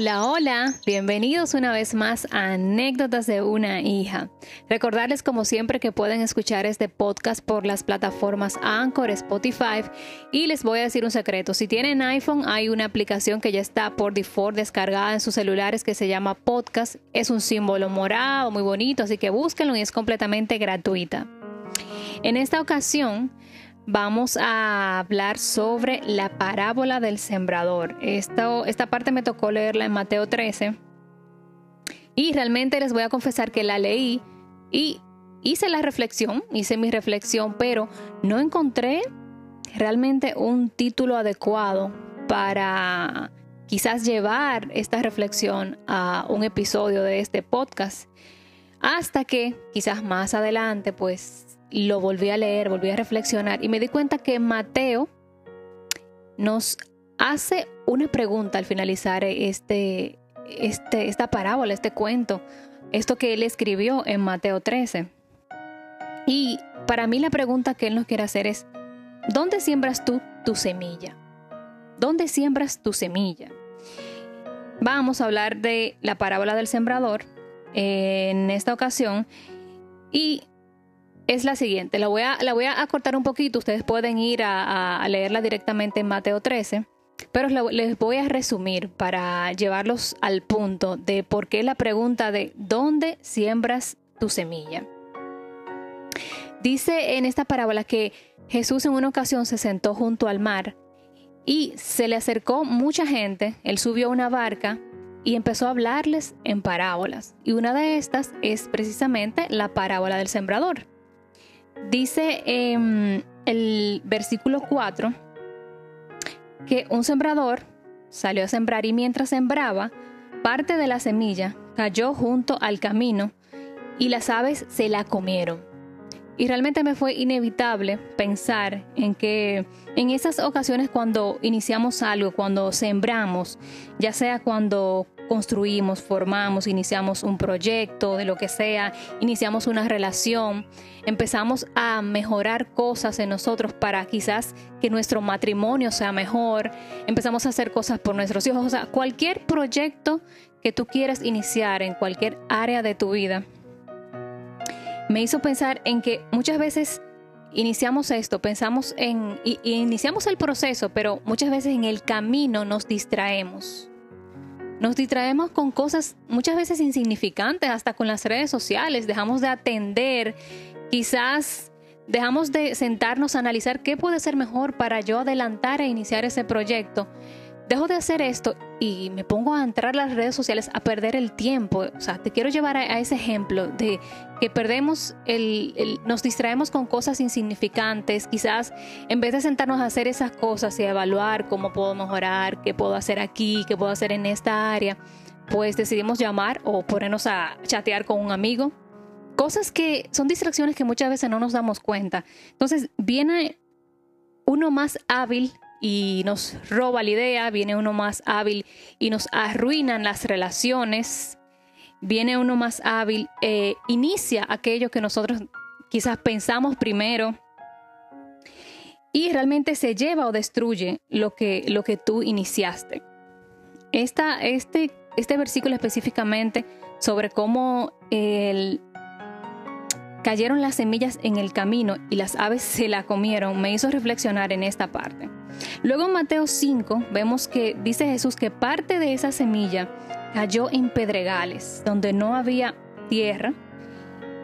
Hola, hola, bienvenidos una vez más a Anécdotas de una hija. Recordarles como siempre que pueden escuchar este podcast por las plataformas Anchor, Spotify y les voy a decir un secreto, si tienen iPhone hay una aplicación que ya está por default descargada en sus celulares que se llama Podcast, es un símbolo morado muy bonito, así que búsquenlo y es completamente gratuita. En esta ocasión vamos a hablar sobre la parábola del sembrador. esta parte me tocó leerla en Mateo 13 y realmente les voy a confesar que la leí y hice la reflexión, hice mi reflexión, pero no encontré realmente un título adecuado para quizás llevar esta reflexión a un episodio de este podcast. Hasta que quizás más adelante pues lo volví a leer, volví a reflexionar y me di cuenta que Mateo nos hace una pregunta al finalizar este, este, esta parábola, este cuento, esto que él escribió en Mateo 13. Y para mí la pregunta que él nos quiere hacer es, ¿dónde siembras tú tu semilla? ¿Dónde siembras tu semilla? Vamos a hablar de la parábola del sembrador en esta ocasión y es la siguiente. La voy a, la voy a acortar un poquito. Ustedes pueden ir a, leerla directamente en Mateo 13. Pero les voy a resumir para llevarlos al punto de por qué la pregunta de ¿dónde siembras tu semilla? Dice en esta parábola que Jesús en una ocasión se sentó junto al mar y se le acercó mucha gente, él subió a una barca y empezó a hablarles en parábolas. Y una de estas es precisamente la parábola del sembrador. Dice en el versículo 4 que un sembrador salió a sembrar y mientras sembraba, parte de la semilla cayó junto al camino y las aves se la comieron. Y realmente me fue inevitable pensar en que en esas ocasiones cuando iniciamos algo, cuando sembramos, ya sea cuando construimos, formamos, iniciamos un proyecto, de lo que sea, iniciamos una relación, empezamos a mejorar cosas en nosotros para quizás que nuestro matrimonio sea mejor, empezamos a hacer cosas por nuestros hijos, o sea, cualquier proyecto que tú quieras iniciar en cualquier área de tu vida, me hizo pensar en que muchas veces iniciamos esto, pensamos en, y, iniciamos el proceso, pero muchas veces en el camino nos distraemos. Nos distraemos con cosas muchas veces insignificantes, hasta con las redes sociales, dejamos de atender, quizás dejamos de sentarnos a analizar qué puede ser mejor para yo adelantar e iniciar ese proyecto dejo de hacer esto y me pongo a entrar a las redes sociales a perder el tiempo. O sea, te quiero llevar a, ese ejemplo de que perdemos el, nos distraemos con cosas insignificantes. Quizás en vez de sentarnos a hacer esas cosas y a evaluar cómo puedo mejorar, qué puedo hacer aquí, qué puedo hacer en esta área, pues decidimos llamar o ponernos a chatear con un amigo. Cosas que son distracciones que muchas veces no nos damos cuenta. Entonces viene uno más hábil y nos roba la idea, viene uno más hábil y nos arruinan las relaciones, viene uno más hábil, e inicia aquello que nosotros quizás pensamos primero y realmente se lleva o destruye lo que, lo que tú iniciaste. Esta, este, este versículo específicamente sobre cómo el, cayeron las semillas en el camino y las aves se la comieron, me hizo reflexionar en esta parte. Luego en Mateo 5 vemos que dice Jesús que parte de esa semilla cayó en pedregales, donde no había tierra,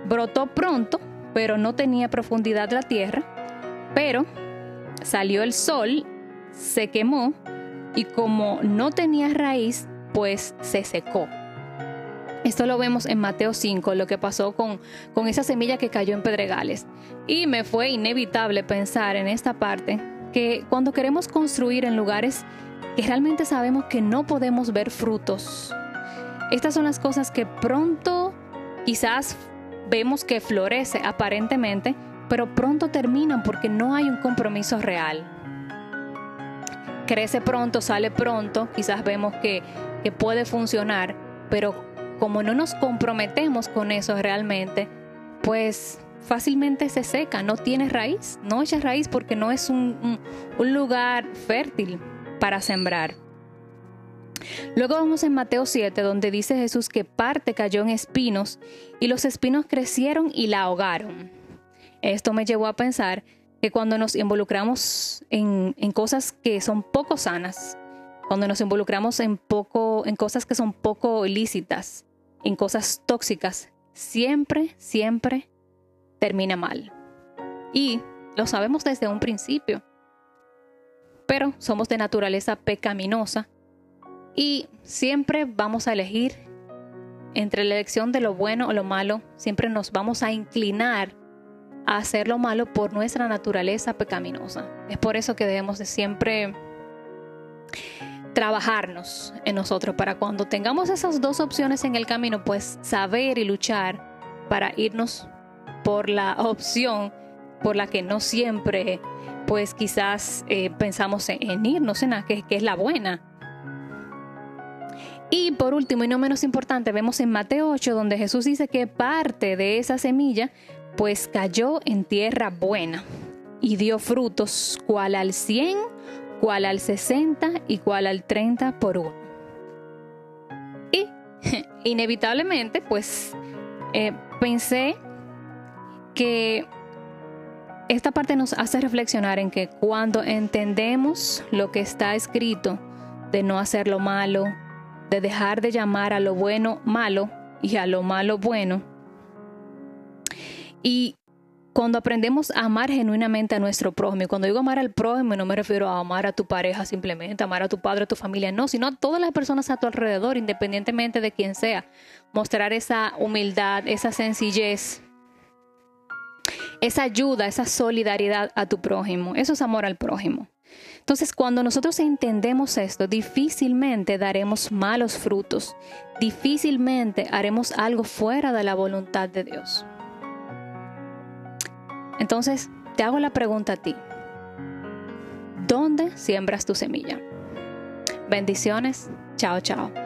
brotó pronto, pero no tenía profundidad la tierra, pero salió el sol, se quemó y como no tenía raíz, pues se secó. Esto lo vemos en Mateo 5, lo que pasó con, con esa semilla que cayó en pedregales. Y me fue inevitable pensar en esta parte que cuando queremos construir en lugares que realmente sabemos que no podemos ver frutos, estas son las cosas que pronto quizás vemos que florece aparentemente, pero pronto terminan porque no hay un compromiso real. Crece pronto, sale pronto, quizás vemos que, que puede funcionar, pero como no nos comprometemos con eso realmente, pues fácilmente se seca, no tiene raíz, no echa raíz porque no es un, lugar fértil para sembrar. Luego vamos en Mateo 7, donde dice Jesús que parte cayó en espinos y los espinos crecieron y la ahogaron. Esto me llevó a pensar que cuando nos involucramos en, en cosas que son poco sanas, cuando nos involucramos en, poco, en cosas que son poco ilícitas, en cosas tóxicas, siempre, siempre termina mal. Y lo sabemos desde un principio. Pero somos de naturaleza pecaminosa y siempre vamos a elegir entre la elección de lo bueno o lo malo, siempre nos vamos a inclinar a hacer lo malo por nuestra naturaleza pecaminosa. Es por eso que debemos de siempre trabajarnos en nosotros para cuando tengamos esas dos opciones en el camino, pues saber y luchar para irnos por la opción por la que no siempre, pues quizás eh, pensamos en, irnos en la que, es la buena. Y por último y no menos importante, vemos en Mateo 8 donde Jesús dice que parte de esa semilla pues cayó en tierra buena y dio frutos, cual al 100, cual al 60 y cual al 30 por uno. Y inevitablemente pues eh, pensé que esta parte nos hace reflexionar en que cuando entendemos lo que está escrito de no hacer lo malo, de dejar de llamar a lo bueno malo y a lo malo bueno, y cuando aprendemos a amar genuinamente a nuestro prójimo, cuando digo amar al prójimo no me refiero a amar a tu pareja simplemente, amar a tu padre, a tu familia, no, sino a todas las personas a tu alrededor, independientemente de quién sea, mostrar esa humildad, esa sencillez, esa ayuda, esa solidaridad a tu prójimo. Eso es amor al prójimo. Entonces, cuando nosotros entendemos esto, difícilmente daremos malos frutos, difícilmente haremos algo fuera de la voluntad de Dios. Entonces, te hago la pregunta a ti. ¿Dónde siembras tu semilla? Bendiciones. Chao, chao.